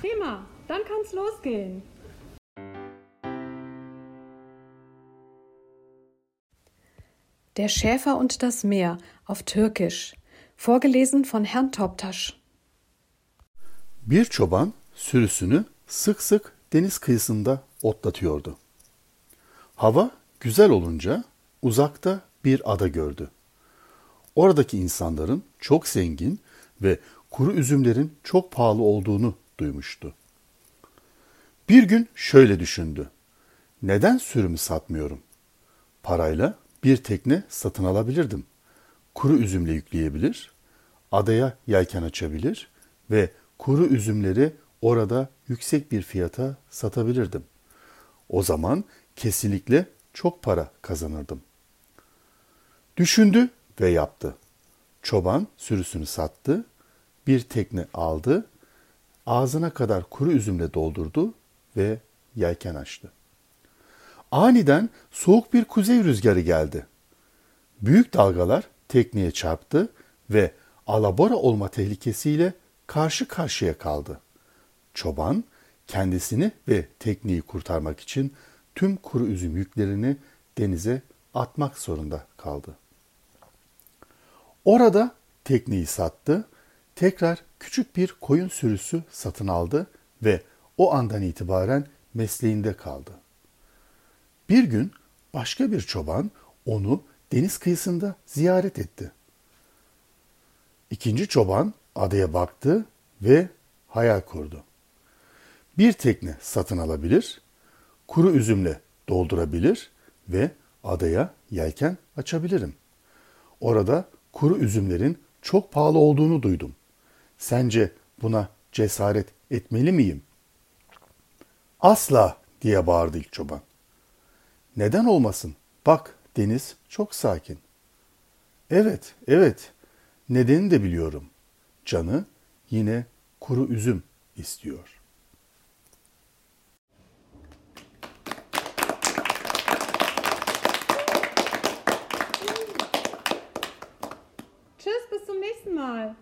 Prima, dann kann's losgehen. Der Schäfer und das Meer auf Türkisch. Vorgelesen von Herrn Toptasch. Bir çoban sürüsünü sık sık deniz kıyısında otlatıyordu. Hava güzel olunca uzakta bir ada gördü. Oradaki insanların çok zengin ve kuru üzümlerin çok pahalı olduğunu duymuştu. Bir gün şöyle düşündü. Neden sürümü satmıyorum? Parayla bir tekne satın alabilirdim. Kuru üzümle yükleyebilir, adaya yelken açabilir ve kuru üzümleri orada yüksek bir fiyata satabilirdim. O zaman kesinlikle çok para kazanırdım. Düşündü ve yaptı. Çoban sürüsünü sattı, bir tekne aldı, ağzına kadar kuru üzümle doldurdu ve yelken açtı. Aniden soğuk bir kuzey rüzgarı geldi. Büyük dalgalar tekneye çarptı ve alabora olma tehlikesiyle karşı karşıya kaldı. Çoban kendisini ve tekneyi kurtarmak için tüm kuru üzüm yüklerini denize atmak zorunda kaldı. Orada tekneyi sattı, tekrar küçük bir koyun sürüsü satın aldı ve o andan itibaren mesleğinde kaldı. Bir gün başka bir çoban onu deniz kıyısında ziyaret etti. İkinci çoban adaya baktı ve hayal kurdu. Bir tekne satın alabilir, kuru üzümle doldurabilir ve adaya yelken açabilirim. Orada kuru üzümlerin çok pahalı olduğunu duydum. Sence buna cesaret etmeli miyim? Asla diye bağırdı ilk çoban. Neden olmasın? Bak deniz çok sakin. Evet, evet. Nedeni de biliyorum. Canı yine kuru üzüm istiyor. Nächsten Mal.